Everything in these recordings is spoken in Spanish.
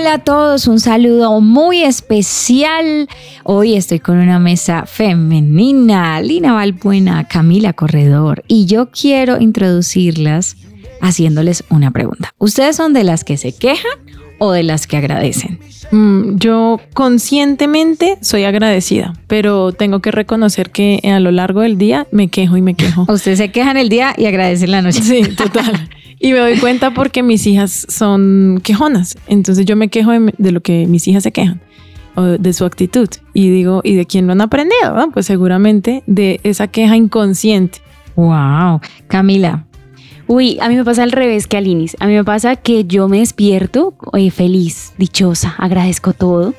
Hola, a todos, un saludo muy especial. Hoy estoy con una mesa femenina, Lina Valbuena, Camila Corredor, y yo quiero introducirlas haciéndoles una pregunta. ¿Ustedes son de las que se quejan o de las que agradecen? Mm, yo conscientemente soy agradecida, pero tengo que reconocer que a lo largo del día me quejo y me quejo. Ustedes se quejan el día y agradecen la noche. Sí, total. Y me doy cuenta porque mis hijas son quejonas. Entonces yo me quejo de, lo que mis hijas se quejan, de su actitud. Y digo, ¿y de quién lo han aprendido? no? Pues seguramente de esa queja inconsciente. Wow. Camila, Uy, a mí me pasa al revés que a Linis. A mí me pasa que yo me despierto eh, feliz, dichosa, agradezco todo.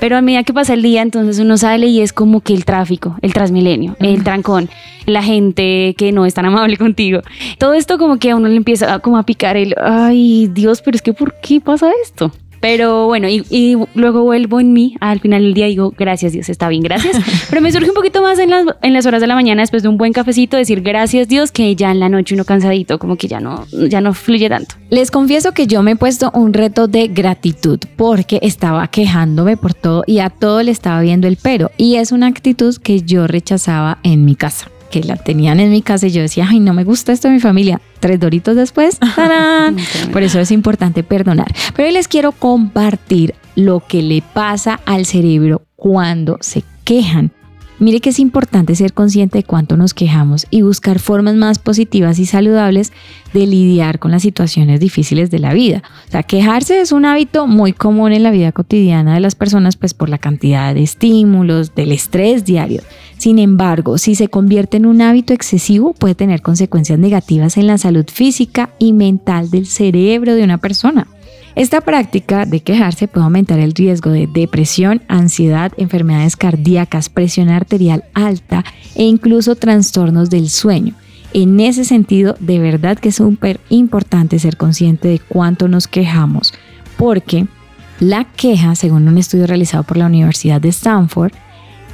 Pero a medida que pasa el día, entonces uno sale y es como que el tráfico, el transmilenio, el trancón, la gente que no es tan amable contigo. Todo esto como que a uno le empieza a- como a picar el, ay Dios, pero es que ¿por qué pasa esto? Pero bueno, y, y luego vuelvo en mí al final del día y digo, gracias Dios, está bien, gracias. Pero me surge un poquito más en las, en las horas de la mañana después de un buen cafecito decir gracias Dios que ya en la noche uno cansadito, como que ya no, ya no fluye tanto. Les confieso que yo me he puesto un reto de gratitud porque estaba quejándome por todo y a todo le estaba viendo el pero. Y es una actitud que yo rechazaba en mi casa, que la tenían en mi casa y yo decía, ay, no me gusta esto de mi familia. Tres doritos después, ¡tarán! por eso es importante perdonar. Pero hoy les quiero compartir lo que le pasa al cerebro cuando se quejan. Mire que es importante ser consciente de cuánto nos quejamos y buscar formas más positivas y saludables de lidiar con las situaciones difíciles de la vida. O sea, quejarse es un hábito muy común en la vida cotidiana de las personas, pues por la cantidad de estímulos, del estrés diario. Sin embargo, si se convierte en un hábito excesivo, puede tener consecuencias negativas en la salud física y mental del cerebro de una persona. Esta práctica de quejarse puede aumentar el riesgo de depresión, ansiedad, enfermedades cardíacas, presión arterial alta e incluso trastornos del sueño. En ese sentido, de verdad que es súper importante ser consciente de cuánto nos quejamos, porque la queja, según un estudio realizado por la Universidad de Stanford,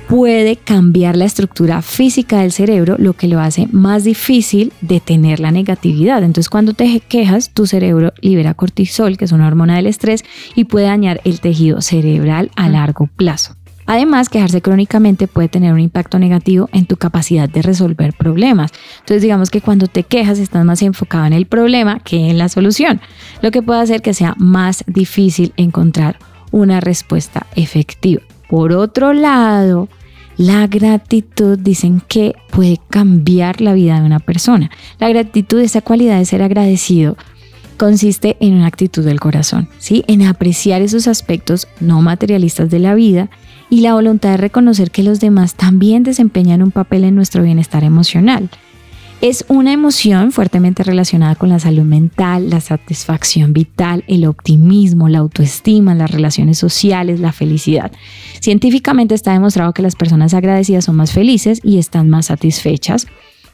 puede cambiar la estructura física del cerebro, lo que lo hace más difícil detener la negatividad. Entonces, cuando te quejas, tu cerebro libera cortisol, que es una hormona del estrés, y puede dañar el tejido cerebral a largo plazo. Además, quejarse crónicamente puede tener un impacto negativo en tu capacidad de resolver problemas. Entonces, digamos que cuando te quejas estás más enfocado en el problema que en la solución, lo que puede hacer que sea más difícil encontrar una respuesta efectiva. Por otro lado, la gratitud dicen que puede cambiar la vida de una persona. La gratitud, esa cualidad de ser agradecido, consiste en una actitud del corazón, ¿sí? En apreciar esos aspectos no materialistas de la vida y la voluntad de reconocer que los demás también desempeñan un papel en nuestro bienestar emocional. Es una emoción fuertemente relacionada con la salud mental, la satisfacción vital, el optimismo, la autoestima, las relaciones sociales, la felicidad. Científicamente está demostrado que las personas agradecidas son más felices y están más satisfechas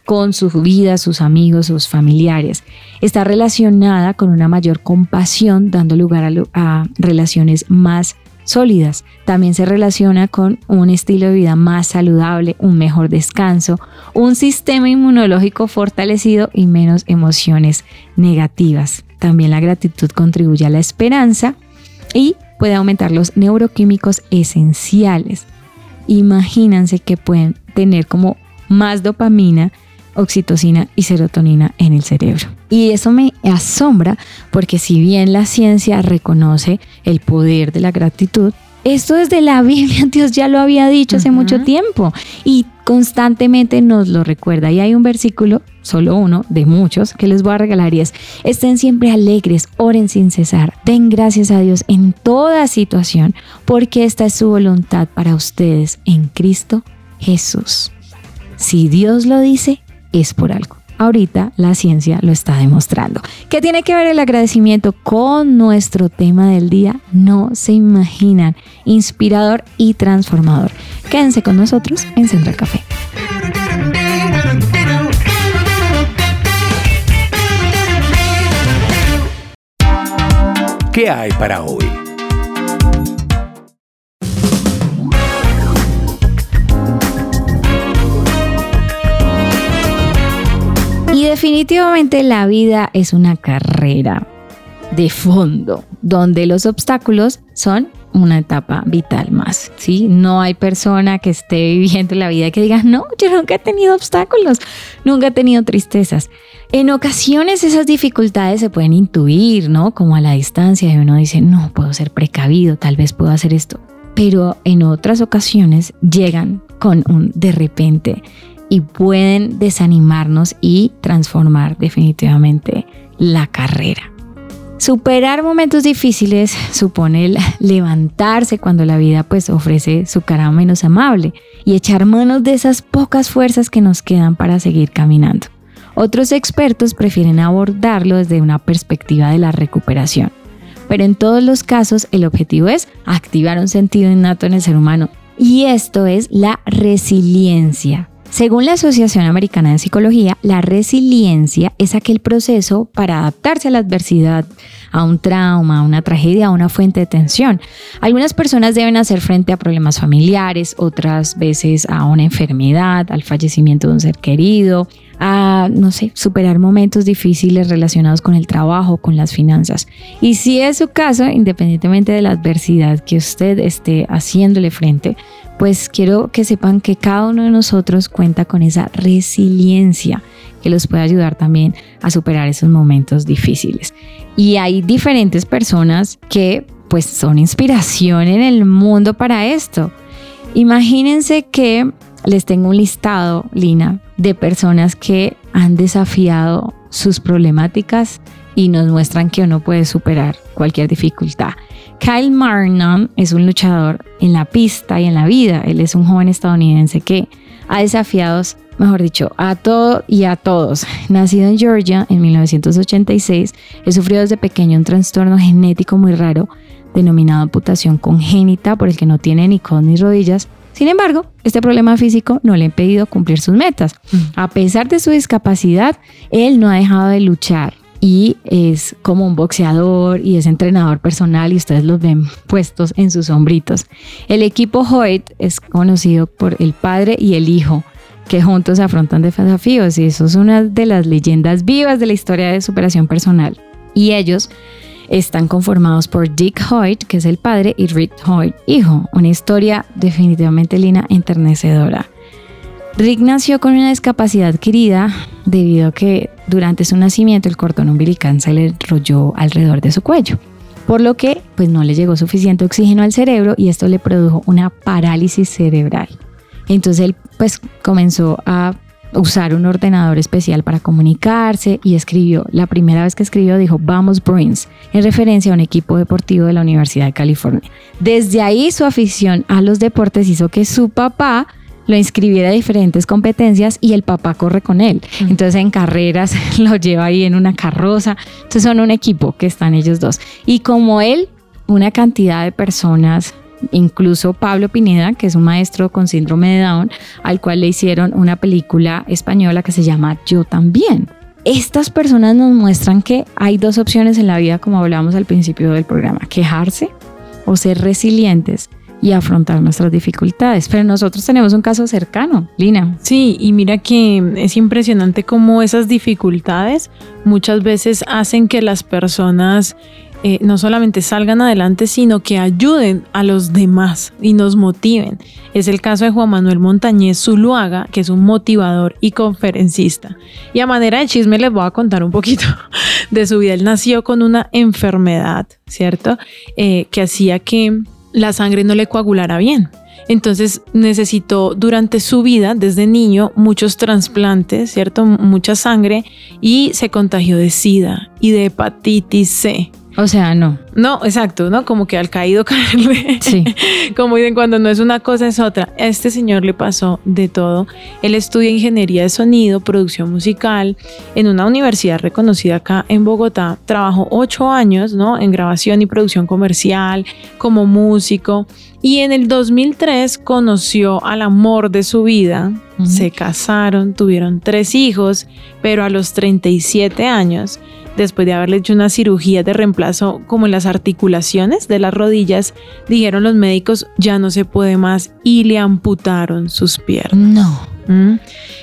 con su vida, sus amigos, sus familiares. Está relacionada con una mayor compasión, dando lugar a, a relaciones más sólidas. También se relaciona con un estilo de vida más saludable, un mejor descanso, un sistema inmunológico fortalecido y menos emociones negativas. También la gratitud contribuye a la esperanza y puede aumentar los neuroquímicos esenciales. Imagínense que pueden tener como más dopamina, oxitocina y serotonina en el cerebro. Y eso me asombra porque si bien la ciencia reconoce el poder de la gratitud, esto desde la Biblia Dios ya lo había dicho hace mucho tiempo y constantemente nos lo recuerda. Y hay un versículo, solo uno de muchos, que les voy a regalar y es, estén siempre alegres, oren sin cesar, den gracias a Dios en toda situación, porque esta es su voluntad para ustedes en Cristo Jesús. Si Dios lo dice, es por algo. Ahorita la ciencia lo está demostrando. ¿Qué tiene que ver el agradecimiento con nuestro tema del día? No se imaginan. Inspirador y transformador. Quédense con nosotros en Central Café. ¿Qué hay para hoy? Definitivamente la vida es una carrera de fondo, donde los obstáculos son una etapa vital más, ¿sí? No hay persona que esté viviendo la vida que diga, no, yo nunca he tenido obstáculos, nunca he tenido tristezas. En ocasiones esas dificultades se pueden intuir, ¿no? Como a la distancia y uno dice, no, puedo ser precavido, tal vez puedo hacer esto. Pero en otras ocasiones llegan con un de repente y pueden desanimarnos y transformar definitivamente la carrera. Superar momentos difíciles supone el levantarse cuando la vida pues ofrece su cara menos amable y echar manos de esas pocas fuerzas que nos quedan para seguir caminando. Otros expertos prefieren abordarlo desde una perspectiva de la recuperación, pero en todos los casos el objetivo es activar un sentido innato en el ser humano y esto es la resiliencia. Según la Asociación Americana de Psicología, la resiliencia es aquel proceso para adaptarse a la adversidad, a un trauma, a una tragedia, a una fuente de tensión. Algunas personas deben hacer frente a problemas familiares, otras veces a una enfermedad, al fallecimiento de un ser querido, a, no sé, superar momentos difíciles relacionados con el trabajo, con las finanzas. Y si es su caso, independientemente de la adversidad que usted esté haciéndole frente, pues quiero que sepan que cada uno de nosotros cuenta con esa resiliencia que los puede ayudar también a superar esos momentos difíciles. Y hay diferentes personas que pues son inspiración en el mundo para esto. Imagínense que les tengo un listado, Lina, de personas que han desafiado sus problemáticas y nos muestran que uno puede superar cualquier dificultad. Kyle Marnon es un luchador en la pista y en la vida. Él es un joven estadounidense que ha desafiado, mejor dicho, a todo y a todos. Nacido en Georgia en 1986, él sufrió desde pequeño un trastorno genético muy raro denominado amputación congénita por el que no tiene ni codos ni rodillas. Sin embargo, este problema físico no le ha impedido cumplir sus metas. A pesar de su discapacidad, él no ha dejado de luchar y es como un boxeador y es entrenador personal y ustedes los ven puestos en sus hombritos. El equipo Hoyt es conocido por el padre y el hijo que juntos afrontan desafíos y eso es una de las leyendas vivas de la historia de superación personal. Y ellos están conformados por Dick Hoyt, que es el padre, y Rick Hoyt, hijo. Una historia definitivamente lina enternecedora. Rick nació con una discapacidad adquirida debido a que durante su nacimiento el cordón umbilical se le enrolló alrededor de su cuello, por lo que pues no le llegó suficiente oxígeno al cerebro y esto le produjo una parálisis cerebral. Entonces él pues comenzó a usar un ordenador especial para comunicarse y escribió, la primera vez que escribió dijo Vamos Bruins, en referencia a un equipo deportivo de la Universidad de California. Desde ahí su afición a los deportes hizo que su papá lo inscribiera a diferentes competencias y el papá corre con él. Entonces en carreras lo lleva ahí en una carroza. Entonces son un equipo que están ellos dos. Y como él, una cantidad de personas incluso Pablo Pineda, que es un maestro con síndrome de Down, al cual le hicieron una película española que se llama Yo también. Estas personas nos muestran que hay dos opciones en la vida, como hablábamos al principio del programa, quejarse o ser resilientes y afrontar nuestras dificultades. Pero nosotros tenemos un caso cercano, Lina. Sí, y mira que es impresionante cómo esas dificultades muchas veces hacen que las personas eh, no solamente salgan adelante, sino que ayuden a los demás y nos motiven. Es el caso de Juan Manuel Montañez Zuluaga, que es un motivador y conferencista. Y a manera de chisme les voy a contar un poquito de su vida. Él nació con una enfermedad, ¿cierto? Eh, que hacía que la sangre no le coagulara bien. Entonces necesitó durante su vida, desde niño, muchos trasplantes, ¿cierto? Mucha sangre y se contagió de SIDA y de hepatitis C. O sea, no. No, exacto, ¿no? Como que al caído caerle. Sí. Como dicen, cuando no es una cosa es otra. A este señor le pasó de todo. Él estudia ingeniería de sonido, producción musical en una universidad reconocida acá en Bogotá. Trabajó ocho años, ¿no? En grabación y producción comercial, como músico. Y en el 2003 conoció al amor de su vida. Se casaron, tuvieron tres hijos, pero a los 37 años después de haberle hecho una cirugía de reemplazo como en las articulaciones de las rodillas, dijeron los médicos ya no se puede más y le amputaron sus piernas. No. ¿Mm?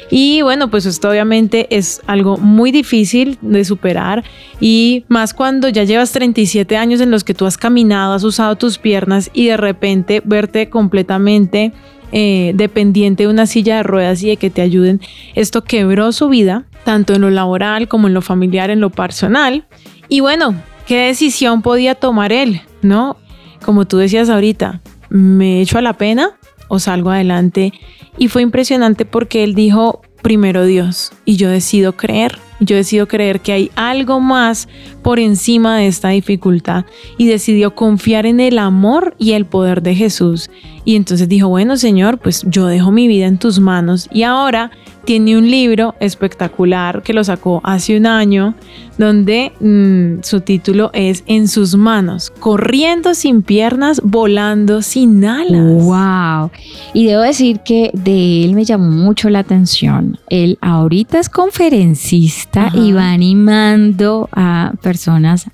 Y bueno, pues esto obviamente es algo muy difícil de superar y más cuando ya llevas 37 años en los que tú has caminado, has usado tus piernas y de repente verte completamente eh, dependiente de una silla de ruedas y de que te ayuden. Esto quebró su vida, tanto en lo laboral como en lo familiar, en lo personal. Y bueno, ¿qué decisión podía tomar él? ¿No? Como tú decías ahorita, ¿me echo a la pena o salgo adelante? Y fue impresionante porque él dijo, primero Dios, y yo decido creer. Yo decido creer que hay algo más por encima de esta dificultad y decidió confiar en el amor y el poder de Jesús. Y entonces dijo, bueno Señor, pues yo dejo mi vida en tus manos y ahora tiene un libro espectacular que lo sacó hace un año, donde mm, su título es En sus manos, corriendo sin piernas, volando sin alas. Wow. Y debo decir que de él me llamó mucho la atención. Él ahorita es conferencista Ajá. y va animando a personas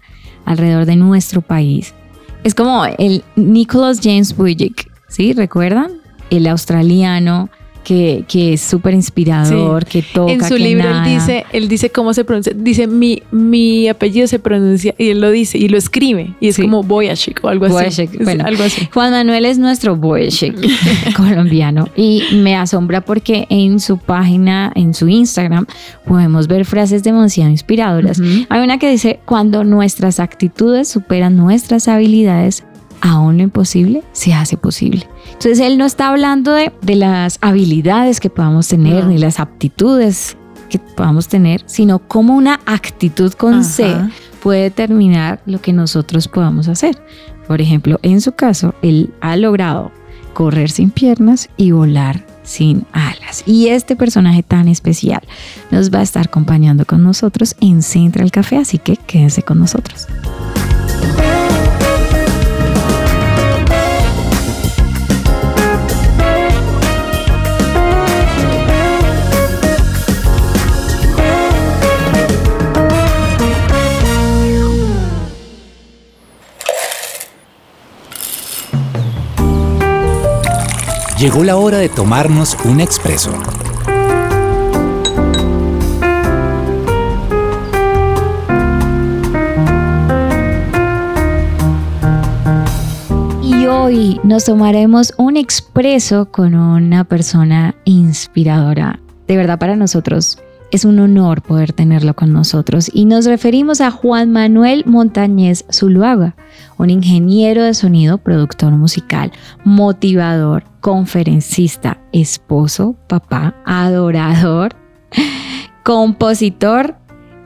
alrededor de nuestro país. Es como el Nicholas James Vujicic, ¿sí? ¿Recuerdan? El australiano que, que es súper inspirador, que toca. en su que libro él dice, él dice cómo se pronuncia, dice mi, mi apellido se pronuncia y él lo dice y lo escribe y es Sí. como Boyashik o algo así. Bueno. algo así. Juan Manuel es nuestro Wojciech colombiano y me asombra porque en su página, en su Instagram, podemos ver frases demasiado inspiradoras. Hay una que dice, cuando nuestras actitudes superan nuestras habilidades, aún lo imposible se hace posible. Entonces él no está hablando de, de las habilidades que podamos tener No. ni las aptitudes que podamos tener, sino como una actitud con C Ajá. puede determinar lo que nosotros podamos hacer. Por ejemplo, en su caso, él ha logrado correr sin piernas y volar sin alas. Y este personaje tan especial nos va a estar acompañando con nosotros en Central Café, así que quédense con nosotros. Llegó la hora de tomarnos un expreso. Y hoy nos tomaremos un expreso con una persona inspiradora. De verdad para nosotros es un honor poder tenerlo con nosotros y nos referimos a Juan Manuel Montañez Zuluaga, un ingeniero de sonido, productor musical, motivador, conferencista, esposo, papá, adorador, compositor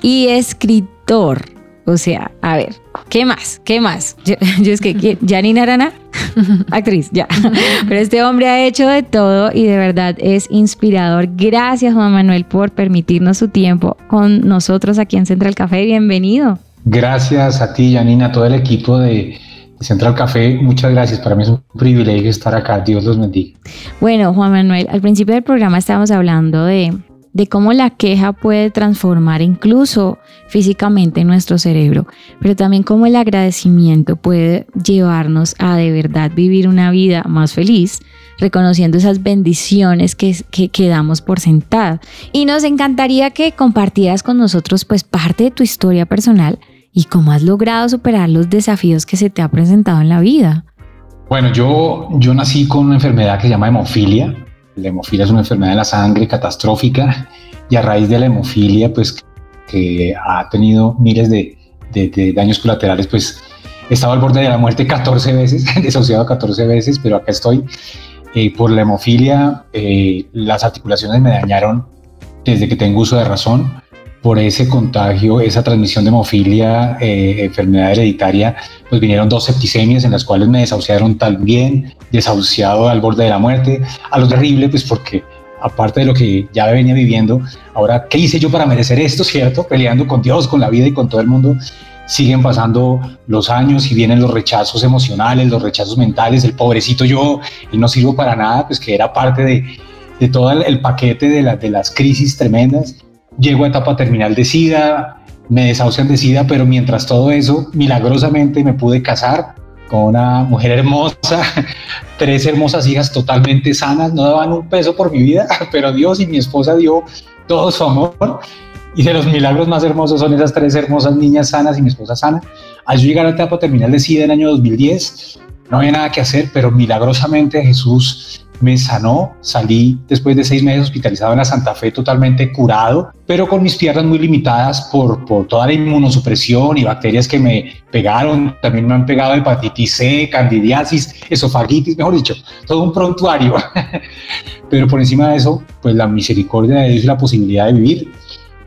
y escritor. O sea, a ver, ¿qué más? ¿Qué más? Yo, es que. Janine Arana, actriz, ya. Pero este hombre ha hecho de todo y de verdad es inspirador. Gracias, Juan Manuel, por permitirnos su tiempo con nosotros aquí en Central Café. Bienvenido. Gracias a ti, Janina, a todo el equipo de Central Café. Muchas gracias. Para mí es un privilegio estar acá. Dios los bendiga. Bueno, Juan Manuel, al principio del programa estábamos hablando de, cómo la queja puede transformar incluso físicamente nuestro cerebro, pero también cómo el agradecimiento puede llevarnos a de verdad vivir una vida más feliz, reconociendo esas bendiciones que, que, que damos por sentada. Y nos encantaría que compartieras con nosotros pues parte de tu historia personal y cómo has logrado superar los desafíos que se te ha presentado en la vida. Bueno, yo, yo nací con una enfermedad que se llama hemofilia. La hemofilia es una enfermedad de la sangre catastrófica y a raíz de la hemofilia, pues que ha tenido miles de, daños colaterales, pues he estado al borde de la muerte 14 veces, desahuciado 14 veces, pero acá estoy. Eh, por la hemofilia, eh, las articulaciones me dañaron desde que tengo uso de razón. Por ese contagio, esa transmisión de hemofilia, eh, enfermedad hereditaria, pues vinieron dos septicemias en las cuales me desahuciaron también, desahuciado al borde de la muerte. A lo terrible, pues porque aparte de lo que ya venía viviendo, ahora, ¿qué hice yo para merecer esto, cierto? Peleando con Dios, con la vida y con todo el mundo. Siguen pasando los años y vienen los rechazos emocionales, los rechazos mentales, el pobrecito yo, y no sirvo para nada, pues que era parte de, todo el, paquete de las crisis tremendas. Llego a etapa terminal de SIDA, me desahucian de SIDA, pero mientras todo eso, milagrosamente me pude casar con una mujer hermosa, tres hermosas hijas totalmente sanas, no daban un peso por mi vida, pero Dios y mi esposa dio todo su amor. Y de los milagros más hermosos son esas tres hermosas niñas sanas y mi esposa sana. Al yo llegar a la etapa terminal de SIDA en el año 2010, no había nada que hacer, pero milagrosamente Jesús me sanó, salí después de seis meses hospitalizado en la Santa Fe totalmente curado, pero con mis piernas muy limitadas por, por toda la inmunosupresión y bacterias que me pegaron, también me han pegado hepatitis C, candidiasis, esofagitis, mejor dicho, todo un prontuario. pero por encima de eso, pues la misericordia de Dios y la posibilidad de vivir.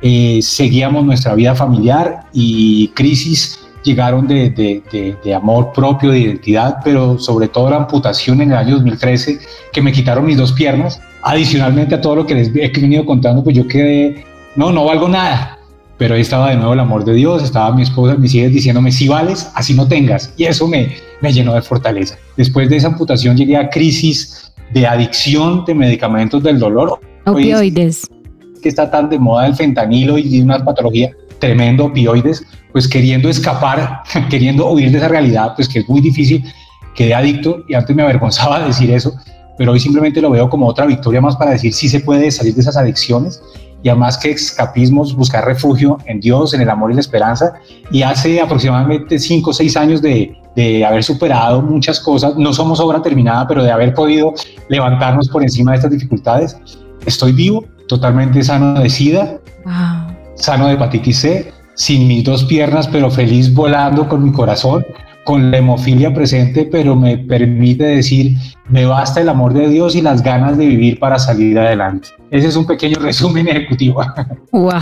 Eh, seguíamos nuestra vida familiar y crisis llegaron de, de, de, amor propio, de identidad, pero sobre todo la amputación en el año 2013, que me quitaron mis dos piernas. Adicionalmente a todo lo que les he venido contando, pues yo quedé, no, no valgo nada. Pero ahí estaba de nuevo el amor de Dios, estaba mi esposa, mis hijas diciéndome, si vales, así no tengas. Y eso me, me llenó de fortaleza. Después de esa amputación llegué a crisis de adicción de medicamentos del dolor. Opioides. Que está tan de moda el fentanilo y una patología tremendo, opioides, pues queriendo escapar, queriendo huir de esa realidad, pues que es muy difícil, quedé adicto y antes me avergonzaba decir eso, pero hoy simplemente lo veo como otra victoria más para decir si se puede salir de esas adicciones y además que escapismos, buscar refugio en Dios, en el amor y la esperanza. Y hace aproximadamente cinco o seis años de, de, haber superado muchas cosas, no somos obra terminada, pero de haber podido levantarnos por encima de estas dificultades, estoy vivo, totalmente sano de SIDA, sano de hepatitis C, sin mis dos piernas, pero feliz volando con mi corazón, con la hemofilia presente, pero me permite decir, me basta el amor de Dios y las ganas de vivir para salir adelante. Ese es un pequeño resumen ejecutivo. ¡Wow!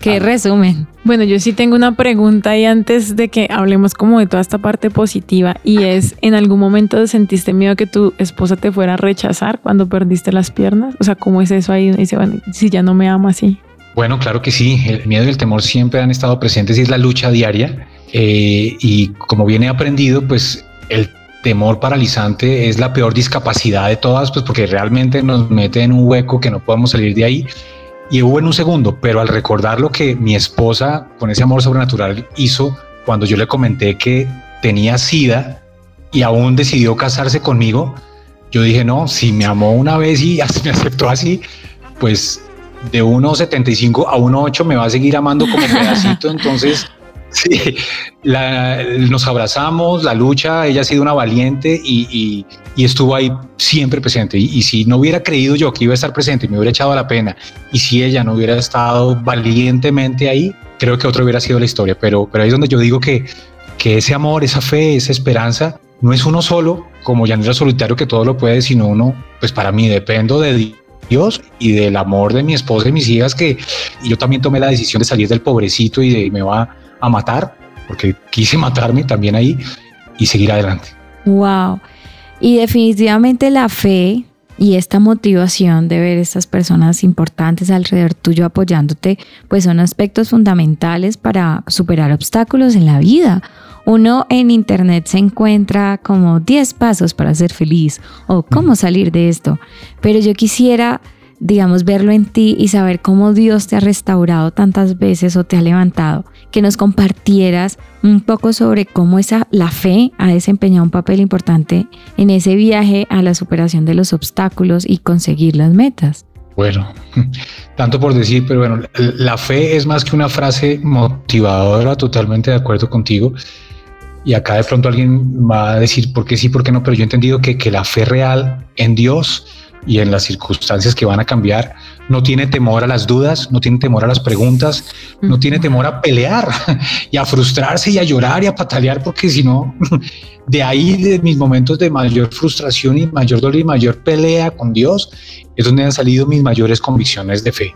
¡Qué resumen! Bueno, yo sí tengo una pregunta y antes de que hablemos como de toda esta parte positiva y es, ¿en algún momento sentiste miedo que tu esposa te fuera a rechazar cuando perdiste las piernas? O sea, ¿cómo es eso ahí? Dice, bueno, si ya no me ama así. Bueno, claro que sí. El miedo y el temor siempre han estado presentes y es la lucha diaria. Eh, y como viene aprendido, pues el temor paralizante es la peor discapacidad de todas, pues porque realmente nos mete en un hueco que no podemos salir de ahí. Y hubo en un segundo, pero al recordar lo que mi esposa con ese amor sobrenatural hizo cuando yo le comenté que tenía sida y aún decidió casarse conmigo, yo dije, no, si me amó una vez y me aceptó así, pues de 1,75 a 1,8 me va a seguir amando como pedacito, entonces sí, nos abrazamos, la lucha, ella ha sido una valiente y, estuvo ahí siempre presente. Y, si no hubiera creído yo que iba a estar presente, me hubiera echado la pena, y si ella no hubiera estado valientemente ahí, creo que otro hubiera sido la historia. Pero, pero ahí es donde yo digo que, que ese amor, esa fe, esa esperanza, no es uno solo, como Llanera Solitario que todo lo puede, sino uno, pues para mí dependo de Dios Y del amor de mi esposa y mis hijas que yo también tomé la decisión de salir del pobrecito y me va a matar porque quise matarme también ahí y seguir adelante. Wow. Y definitivamente la fe y esta motivación de ver estas personas importantes alrededor tuyo apoyándote, pues son aspectos fundamentales para superar obstáculos en la vida. Uno en internet se encuentra como 10 pasos para ser feliz o cómo salir de esto, pero yo quisiera, digamos, verlo en ti y saber cómo Dios te ha restaurado tantas veces o te ha levantado, que nos compartieras un poco sobre cómo esa la fe ha desempeñado un papel importante en ese viaje a la superación de los obstáculos y conseguir las metas. Bueno, tanto por decir, pero bueno, la fe es más que una frase motivadora, totalmente de acuerdo contigo. Y acá de pronto alguien va a decir por qué sí, por qué no, pero yo he entendido que, que la fe real en Dios y en las circunstancias que van a cambiar no tiene temor a las dudas, no tiene temor a las preguntas, no tiene temor a pelear y a frustrarse y a llorar y a patalear, porque si no, de ahí de mis momentos de mayor frustración y mayor dolor y mayor pelea con Dios, es donde han salido mis mayores convicciones de fe.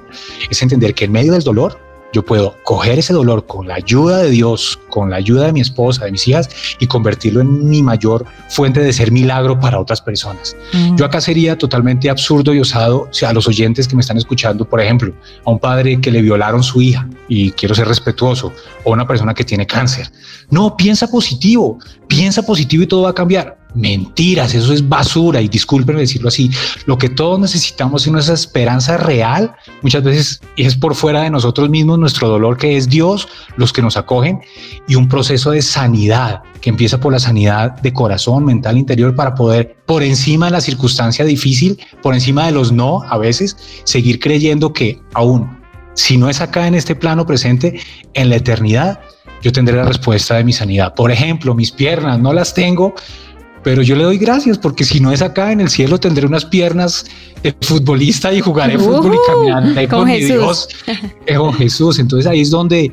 Es entender que en medio del dolor yo puedo coger ese dolor con la ayuda de Dios, con la ayuda de mi esposa, de mis hijas y convertirlo en mi mayor fuente de ser milagro para otras personas. Mm. Yo acá sería totalmente absurdo y osado si a los oyentes que me están escuchando, por ejemplo, a un padre que le violaron su hija y quiero ser respetuoso, o una persona que tiene cáncer. No, piensa positivo, piensa positivo y todo va a cambiar Mentiras, eso es basura y discúlpenme decirlo así. Lo que todos necesitamos es una esperanza real. Muchas veces es por fuera de nosotros mismos nuestro dolor, que es Dios, los que nos acogen, y un proceso de sanidad que empieza por la sanidad de corazón, mental, interior, para poder, por encima de la circunstancia difícil, por encima de los no, a veces, seguir creyendo que aún, si no es acá en este plano presente, en la eternidad, yo tendré la respuesta de mi sanidad. Por ejemplo, mis piernas no las tengo, pero yo le doy gracias porque si no es acá en el cielo tendré unas piernas de futbolista y jugaré fútbol y caminaré con, mi Dios, eh, con Jesús. Entonces ahí es donde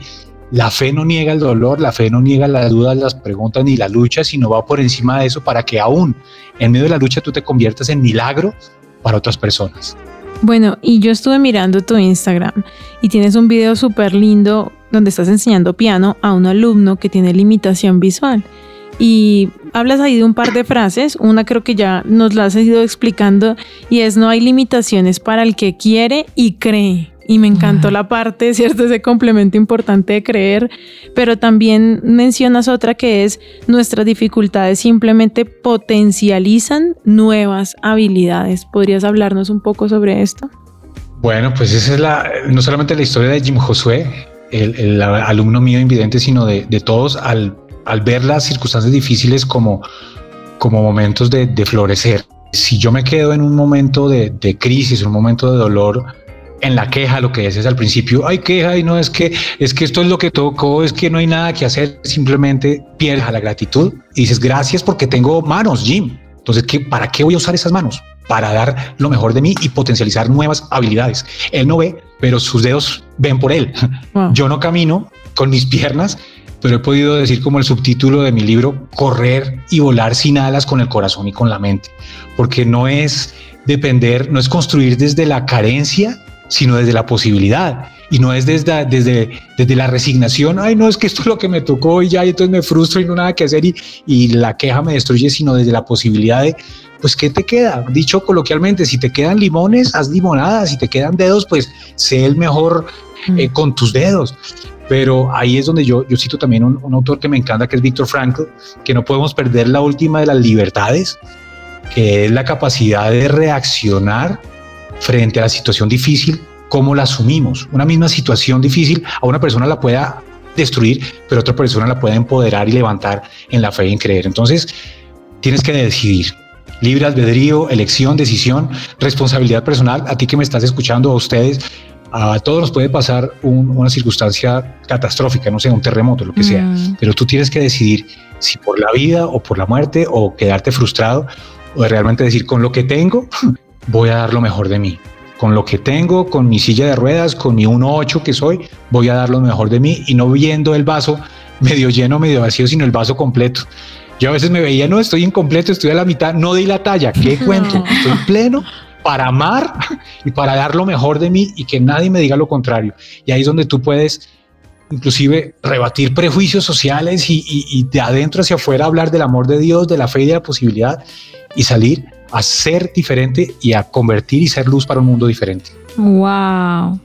la fe no niega el dolor, la fe no niega las dudas, las preguntas ni la lucha, sino va por encima de eso para que aún en medio de la lucha tú te conviertas en milagro para otras personas. Bueno, y yo estuve mirando tu Instagram y tienes un video súper lindo donde estás enseñando piano a un alumno que tiene limitación visual y hablas ahí de un par de frases, una creo que ya nos la has ido explicando y es no hay limitaciones para el que quiere y cree. Y me encantó la parte, ¿cierto? Ese complemento importante de creer, pero también mencionas otra que es nuestras dificultades simplemente potencializan nuevas habilidades. ¿Podrías hablarnos un poco sobre esto? Bueno, pues esa es la, no solamente la historia de Jim Josué, el, alumno mío invidente, sino de, de todos al al ver las circunstancias difíciles como, como momentos de, florecer. Si yo me quedo en un momento de, de, crisis, un momento de dolor, en la queja, lo que dices al principio, hay queja y no es que es que esto es lo que tocó, es que no hay nada que hacer, simplemente pierdes la gratitud y dices gracias porque tengo manos, Jim. Entonces, ¿qué, ¿para qué voy a usar esas manos? Para dar lo mejor de mí y potencializar nuevas habilidades. Él no ve, pero sus dedos ven por él. Yo no camino con mis piernas, pero he podido decir como el subtítulo de mi libro, correr y volar sin alas con el corazón y con la mente, porque no es depender, no es construir desde la carencia, sino desde la posibilidad. Y no es desde, desde, desde la resignación, ay, no, es que esto es lo que me tocó y ya, y entonces me frustro y no nada que hacer y, y la queja me destruye, sino desde la posibilidad de, pues, ¿qué te queda? Dicho coloquialmente, si te quedan limones, haz limonada, si te quedan dedos, pues sé el mejor eh, mm. con tus dedos. Pero ahí es donde yo, cito también un, un autor que me encanta, que es Víctor Frankl, que no podemos perder la última de las libertades, que es la capacidad de reaccionar frente a la situación difícil, cómo la asumimos. Una misma situación difícil a una persona la pueda destruir, pero otra persona la puede empoderar y levantar en la fe y en creer. Entonces, tienes que decidir. Libre albedrío, elección, decisión, responsabilidad personal. A ti que me estás escuchando, a ustedes, a todos nos puede pasar una circunstancia catastrófica, no sé, un terremoto, lo que sea, mm. pero tú tienes que decidir si por la vida o por la muerte o quedarte frustrado o realmente decir con lo que tengo voy a dar lo mejor de mí. Con lo que tengo, con mi silla de ruedas, con mi 1.8 que soy, voy a dar lo mejor de mí y no viendo el vaso medio lleno, medio vacío, sino el vaso completo. Yo a veces me veía, no, estoy incompleto, estoy a la mitad, no di la talla, ¿qué cuento? Estoy pleno para amar y para dar lo mejor de mí y que nadie me diga lo contrario. Y ahí es donde tú puedes inclusive rebatir prejuicios sociales y, de adentro hacia afuera hablar del amor de Dios, de la fe y de la posibilidad y salir a ser diferente y a convertir y ser luz para un mundo diferente. Wow.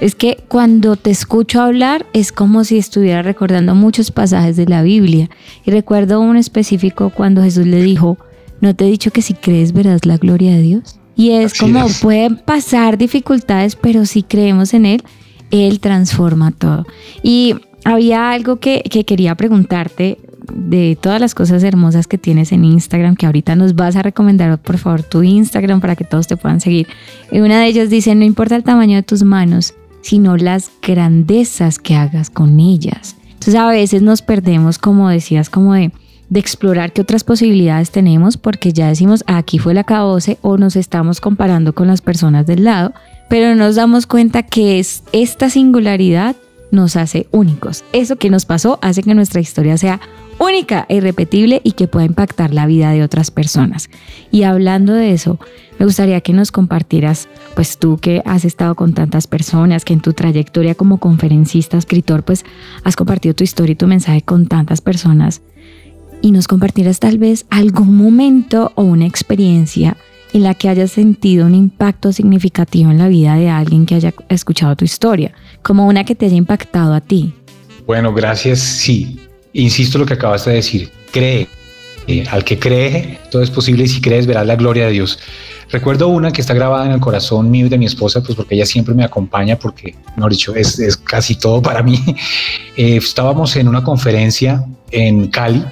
Es que cuando te escucho hablar es como si estuviera recordando muchos pasajes de la Biblia. Y recuerdo un específico cuando Jesús le dijo, ¿no te he dicho que si crees verás la gloria de Dios? Y es como pueden pasar dificultades, pero si creemos en Él, Él transforma todo. Y había algo que, que quería preguntarte de todas las cosas hermosas que tienes en Instagram, que ahorita nos vas a recomendar, por favor, tu Instagram para que todos te puedan seguir. Y una de ellas dice, no importa el tamaño de tus manos, sino las grandezas que hagas con ellas. Entonces a veces nos perdemos, como decías, como de de explorar qué otras posibilidades tenemos porque ya decimos aquí fue la cabose o nos estamos comparando con las personas del lado, pero nos damos cuenta que es esta singularidad nos hace únicos. Eso que nos pasó hace que nuestra historia sea única e irrepetible y que pueda impactar la vida de otras personas. Y hablando de eso, me gustaría que nos compartieras, pues tú que has estado con tantas personas, que en tu trayectoria como conferencista, escritor, pues has compartido tu historia y tu mensaje con tantas personas y nos compartirás tal vez algún momento o una experiencia en la que hayas sentido un impacto significativo en la vida de alguien que haya escuchado tu historia, como una que te haya impactado a ti. Bueno, gracias. Sí, insisto lo que acabas de decir. Cree, eh, al que cree, todo es posible y si crees verás la gloria de Dios. Recuerdo una que está grabada en el corazón mío y de mi esposa, pues porque ella siempre me acompaña, porque, no dicho, es, es casi todo para mí. Eh, estábamos en una conferencia en Cali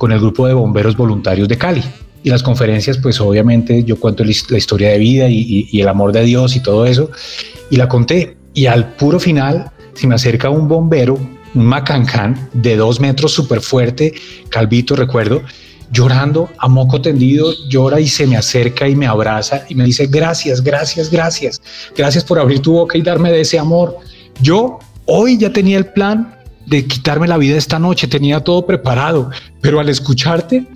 con el grupo de bomberos voluntarios de Cali. Y las conferencias, pues obviamente yo cuento la historia de vida y, el amor de Dios y todo eso. Y la conté. Y al puro final se me acerca un bombero un macancán de dos metros súper fuerte, calvito, recuerdo, llorando a moco tendido, llora y se me acerca y me abraza y me dice, gracias, gracias, gracias, gracias por abrir tu boca y darme de ese amor. Yo hoy ya tenía el plan de quitarme la vida esta noche, tenía todo preparado, pero al escucharte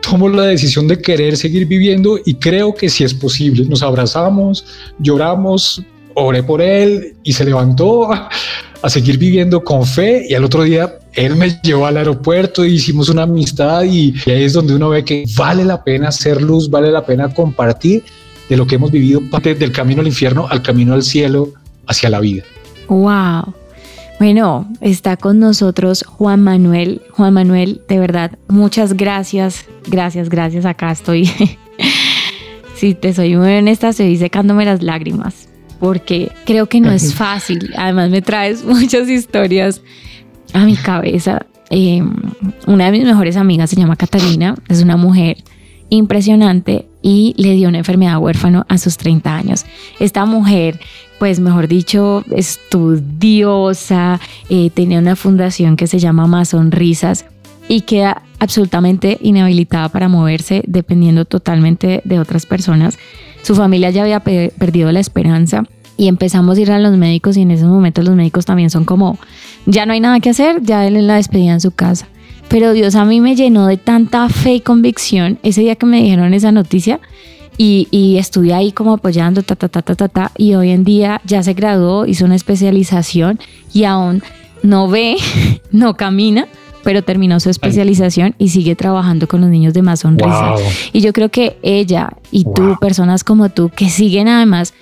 tomo la decisión de querer seguir viviendo y creo que si es posible. Nos abrazamos, lloramos, oré por él y se levantó a seguir viviendo con fe y al otro día él me llevó al aeropuerto y hicimos una amistad y, ahí es donde uno ve que vale la pena ser luz, vale la pena compartir de lo que hemos vivido del camino al infierno al camino al cielo hacia la vida. Wow. Bueno, está con nosotros Juan Manuel. Juan Manuel, de verdad, muchas gracias, gracias, gracias. Acá estoy. si te soy muy honesta, estoy secándome las lágrimas porque creo que no es fácil. Además me traes muchas historias a mi cabeza. Em, una de mis mejores amigas se llama Catalina, es una mujer impresionante y le dio una enfermedad huérfano a sus 30 años. Esta mujer, pues mejor dicho, estudiosa, eh, tenía una fundación que se llama Más Sonrisas y queda absolutamente inhabilitada para moverse dependiendo totalmente de otras personas. Su familia ya había perdido la esperanza y empezamos a ir a los médicos y en esos momentos los médicos también son como, ya no hay nada que hacer, ya él la despedida en su casa. Pero Dios a mí me llenó de tanta fe y convicción ese día que me dijeron esa noticia y, y estuve ahí como apoyando, ta, ta, ta, ta, ta, ta, y hoy en día ya se graduó, hizo una especialización y aún no ve, no camina, pero terminó su especialización y sigue trabajando con los niños de más sonrisa. Y yo creo que ella y tú, personas como tú, que siguen además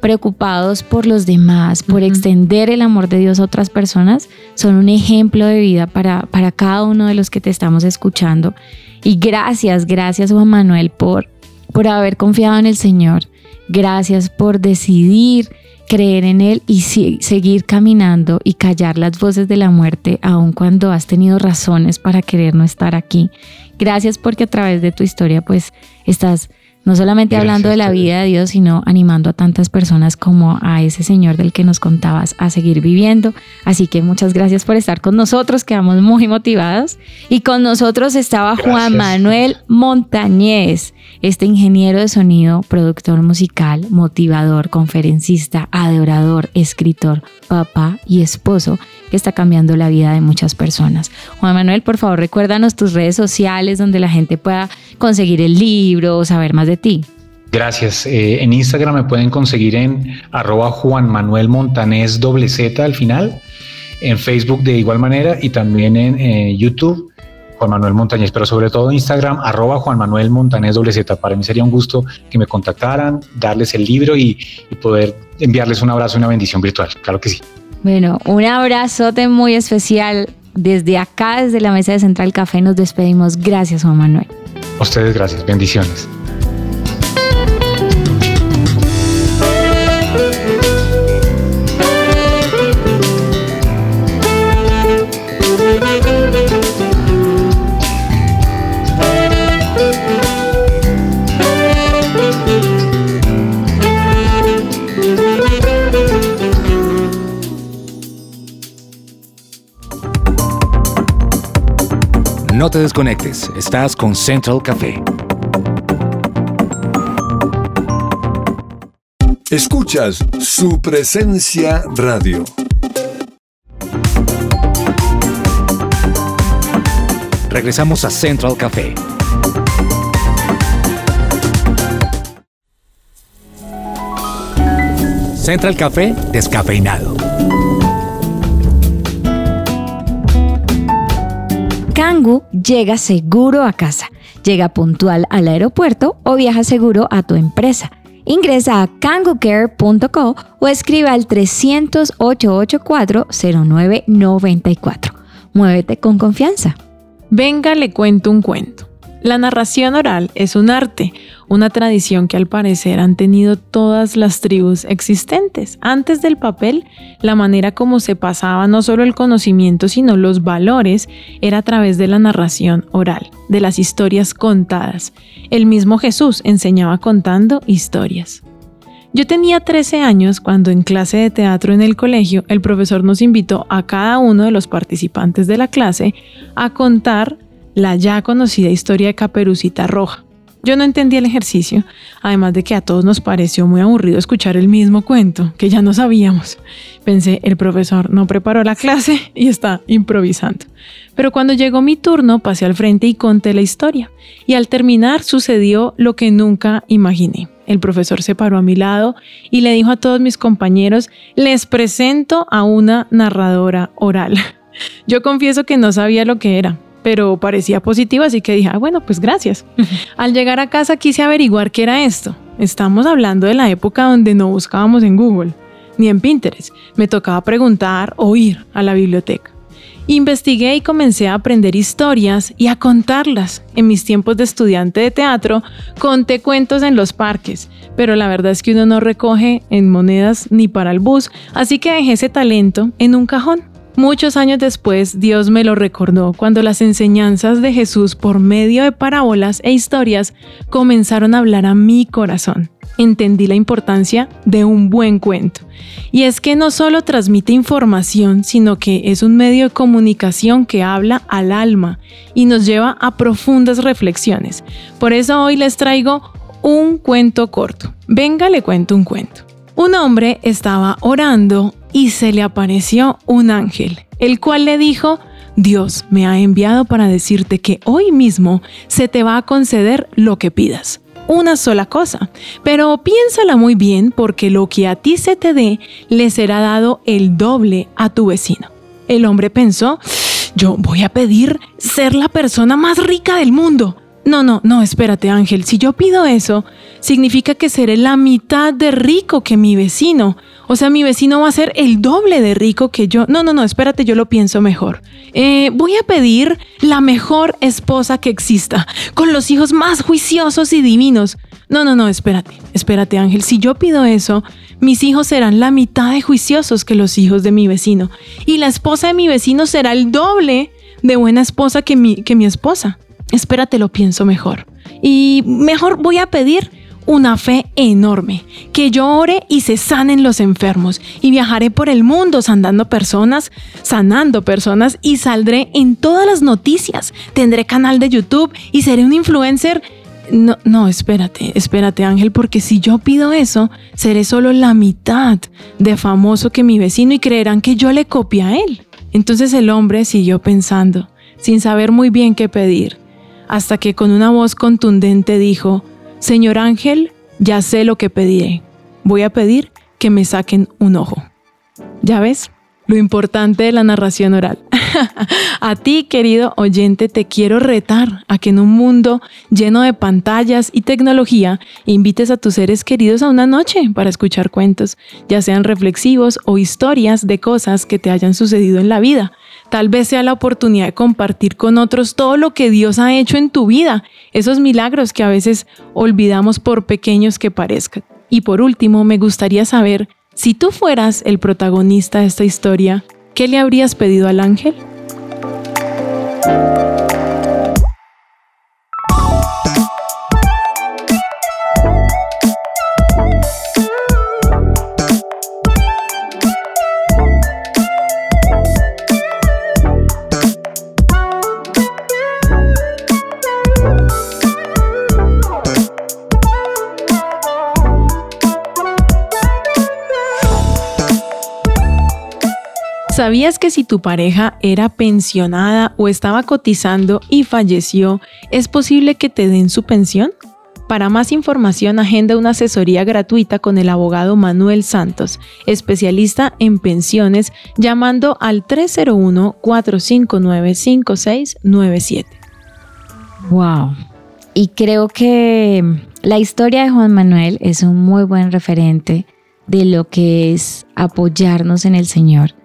preocupados por los demás, por extender el amor de Dios a otras personas, son un ejemplo de vida para, para cada uno de los que te estamos escuchando. Y gracias, gracias Juan Manuel por, por haber confiado en el Señor. Gracias por decidir creer en Él y seguir caminando y callar las voces de la muerte, aun cuando has tenido razones para querer no estar aquí. Gracias porque a través de tu historia pues estás no solamente hablando de la vida de Dios, sino animando a tantas personas como a ese Señor del que nos contabas a seguir viviendo. Así que muchas gracias por estar con nosotros, quedamos muy motivados. Y con nosotros estaba Juan Manuel Montañez, este ingeniero de sonido, productor musical, motivador, conferencista, adorador, escritor, papá y esposo que está cambiando la vida de muchas personas. Juan Manuel, por favor, recuérdanos tus redes sociales donde la gente pueda conseguir el libro o saber más de ti. Gracias. Eh, en Instagram me pueden conseguir en arroba Juan Manuel Montanés doble Z al final. En Facebook de igual manera y también en eh, YouTube Juan Manuel Montañez, pero sobre todo Instagram, arroba Juan Manuel Montañez doble Z. Para mí sería un gusto que me contactaran, darles el libro y, y poder enviarles un abrazo y una bendición virtual. Claro que sí. Bueno, un abrazote muy especial. Desde acá, desde la mesa de Central Café, nos despedimos. Gracias, Juan Manuel. A ustedes, gracias. Bendiciones. No te desconectes, estás con Central Café. Escuchas su presencia radio. Regresamos a Central Café. Central Café descafeinado. Kangu llega seguro a casa, llega puntual al aeropuerto o viaja seguro a tu empresa. Ingresa a kangucare.co o escribe al 300 0994 Muévete con confianza. Venga, le cuento un cuento. La narración oral es un arte, una tradición que al parecer han tenido todas las tribus existentes. Antes del papel, la manera como se pasaba no solo el conocimiento, sino los valores, era a través de la narración oral, de las historias contadas. El mismo Jesús enseñaba contando historias. Yo tenía 13 años cuando en clase de teatro en el colegio el profesor nos invitó a cada uno de los participantes de la clase a contar la ya conocida historia de Caperucita Roja. Yo no entendí el ejercicio, además de que a todos nos pareció muy aburrido escuchar el mismo cuento, que ya no sabíamos. Pensé, el profesor no preparó la clase y está improvisando. Pero cuando llegó mi turno, pasé al frente y conté la historia. Y al terminar sucedió lo que nunca imaginé. El profesor se paró a mi lado y le dijo a todos mis compañeros, les presento a una narradora oral. Yo confieso que no sabía lo que era, pero parecía positivo, así que dije, ah, bueno, pues gracias. Al llegar a casa quise averiguar qué era esto. Estamos hablando de la época donde no buscábamos en Google, ni en Pinterest. Me tocaba preguntar o ir a la biblioteca. Investigué y comencé a aprender historias y a contarlas. En mis tiempos de estudiante de teatro, conté cuentos en los parques, pero la verdad es que uno no recoge en monedas ni para el bus, así que dejé ese talento en un cajón. Muchos años después, Dios me lo recordó cuando las enseñanzas de Jesús por medio de parábolas e historias comenzaron a hablar a mi corazón. Entendí la importancia de un buen cuento. Y es que no solo transmite información, sino que es un medio de comunicación que habla al alma y nos lleva a profundas reflexiones. Por eso hoy les traigo un cuento corto. Venga, le cuento un cuento. Un hombre estaba orando y se le apareció un ángel, el cual le dijo, Dios me ha enviado para decirte que hoy mismo se te va a conceder lo que pidas. Una sola cosa, pero piénsala muy bien porque lo que a ti se te dé le será dado el doble a tu vecino. El hombre pensó, yo voy a pedir ser la persona más rica del mundo. No, no, no, espérate Ángel, si yo pido eso, significa que seré la mitad de rico que mi vecino. O sea, mi vecino va a ser el doble de rico que yo. No, no, no, espérate, yo lo pienso mejor. Eh, voy a pedir la mejor esposa que exista, con los hijos más juiciosos y divinos. No, no, no, espérate, espérate Ángel, si yo pido eso, mis hijos serán la mitad de juiciosos que los hijos de mi vecino. Y la esposa de mi vecino será el doble de buena esposa que mi, que mi esposa. Espérate, lo pienso mejor. Y mejor voy a pedir una fe enorme, que yo ore y se sanen los enfermos, y viajaré por el mundo sanando personas, sanando personas, y saldré en todas las noticias. Tendré canal de YouTube y seré un influencer. No, no, espérate, espérate Ángel, porque si yo pido eso, seré solo la mitad de famoso que mi vecino y creerán que yo le copio a él. Entonces el hombre siguió pensando, sin saber muy bien qué pedir, hasta que con una voz contundente dijo, Señor ángel, ya sé lo que pediré. Voy a pedir que me saquen un ojo. ¿Ya ves? Lo importante de la narración oral. a ti, querido oyente, te quiero retar a que en un mundo lleno de pantallas y tecnología, invites a tus seres queridos a una noche para escuchar cuentos, ya sean reflexivos o historias de cosas que te hayan sucedido en la vida. Tal vez sea la oportunidad de compartir con otros todo lo que Dios ha hecho en tu vida, esos milagros que a veces olvidamos por pequeños que parezcan. Y por último, me gustaría saber, si tú fueras el protagonista de esta historia, ¿qué le habrías pedido al ángel? ¿Sabías que si tu pareja era pensionada o estaba cotizando y falleció, es posible que te den su pensión? Para más información, agenda una asesoría gratuita con el abogado Manuel Santos, especialista en pensiones, llamando al 301-459-5697. Wow. Y creo que la historia de Juan Manuel es un muy buen referente de lo que es apoyarnos en el Señor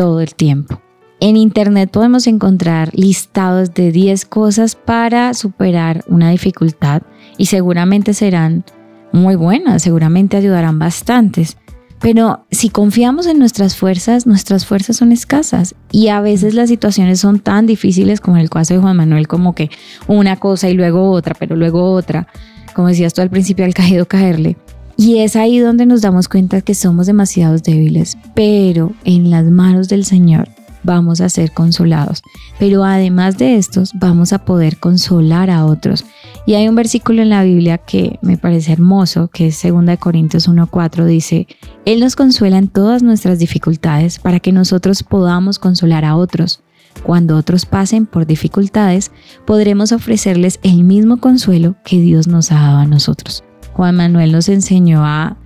todo el tiempo. En internet podemos encontrar listados de 10 cosas para superar una dificultad y seguramente serán muy buenas, seguramente ayudarán bastantes. Pero si confiamos en nuestras fuerzas, nuestras fuerzas son escasas y a veces las situaciones son tan difíciles como en el caso de Juan Manuel, como que una cosa y luego otra, pero luego otra, como decías tú al principio, al caído caerle. Y es ahí donde nos damos cuenta que somos demasiados débiles, pero en las manos del Señor vamos a ser consolados. Pero además de estos, vamos a poder consolar a otros. Y hay un versículo en la Biblia que me parece hermoso, que es 2 Corintios 1.4, dice, Él nos consuela en todas nuestras dificultades para que nosotros podamos consolar a otros. Cuando otros pasen por dificultades, podremos ofrecerles el mismo consuelo que Dios nos ha dado a nosotros. Juan Manuel nos enseñó a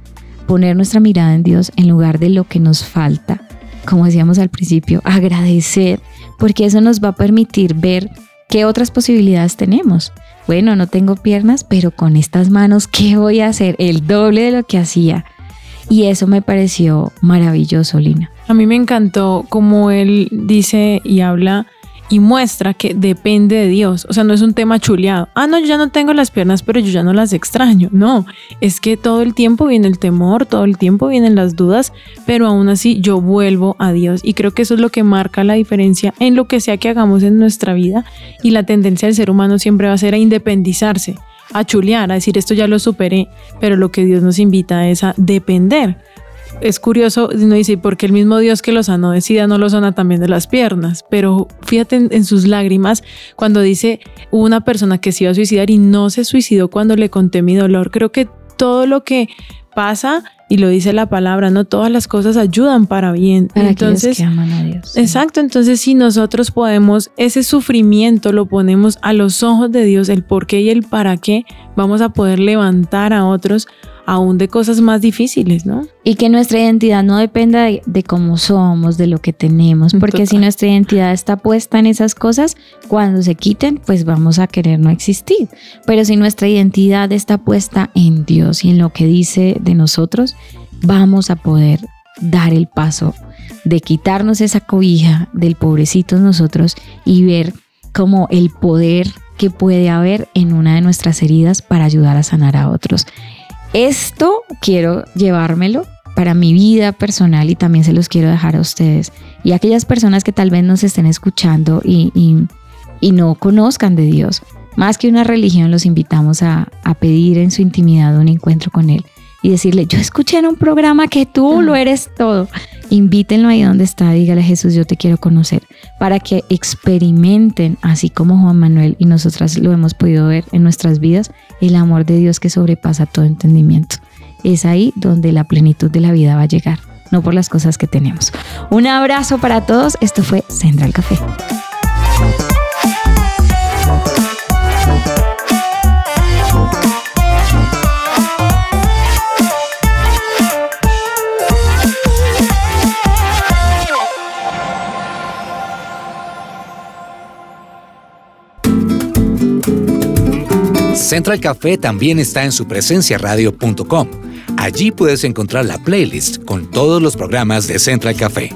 poner nuestra mirada en Dios en lugar de lo que nos falta como decíamos al principio, agradecer, porque eso nos va a permitir ver qué otras posibilidades tenemos. Bueno, no tengo piernas, pero con estas manos, ¿qué voy a hacer? El doble de lo que hacía. Y eso me pareció maravilloso, Lina. A mí me encantó como él dice y habla y muestra que depende de Dios. O sea, no es un tema chuleado. Ah, no, yo ya no tengo las piernas, pero yo ya no las extraño. No, es que todo el tiempo viene el temor, todo el tiempo vienen las dudas, pero aún así yo vuelvo a Dios. Y creo que eso es lo que marca la diferencia en lo que sea que hagamos en nuestra vida. Y la tendencia del ser humano siempre va a ser a independizarse, a chulear, a decir esto ya lo superé. Pero lo que Dios nos invita es a depender es curioso, no dice, porque el mismo Dios que lo sanó de SIDA no lo sana también de las piernas, pero fíjate en, sus lágrimas cuando dice hubo una persona que se iba a suicidar y no se suicidó cuando le conté mi dolor. Creo que todo lo que pasa y lo dice la palabra, no todas las cosas ayudan para bien. Para entonces, que aman a Dios. Exacto, entonces si nosotros podemos ese sufrimiento lo ponemos a los ojos de Dios, el por qué y el para qué, vamos a poder levantar a otros aún de cosas más difíciles, ¿no? Y que nuestra identidad no dependa de, cómo somos, de lo que tenemos, porque si nuestra identidad está puesta en esas cosas, cuando se quiten, pues vamos a querer no existir. Pero si nuestra identidad está puesta en Dios y en lo que dice de nosotros, vamos a poder dar el paso de quitarnos esa cobija del pobrecito nosotros y ver como el poder que puede haber en una de nuestras heridas para ayudar a sanar a otros. Esto quiero llevármelo para mi vida personal y también se los quiero dejar a ustedes. Y a aquellas personas que tal vez nos estén escuchando y, no conozcan de Dios. Más que una religión, los invitamos a, a pedir en su intimidad un encuentro con Él y decirle, yo escuché en un programa que tú lo eres todo. Invítenlo ahí donde está, dígale Jesús, yo te quiero conocer, para que experimenten, así como Juan Manuel y nosotras lo hemos podido ver en nuestras vidas, el amor de Dios que sobrepasa todo entendimiento. Es ahí donde la plenitud de la vida va a llegar, no por las cosas que tenemos. Un abrazo para todos, esto fue Central Café. Central Café también está en su presencia radio.com. Allí puedes encontrar la playlist con todos los programas de Central Café.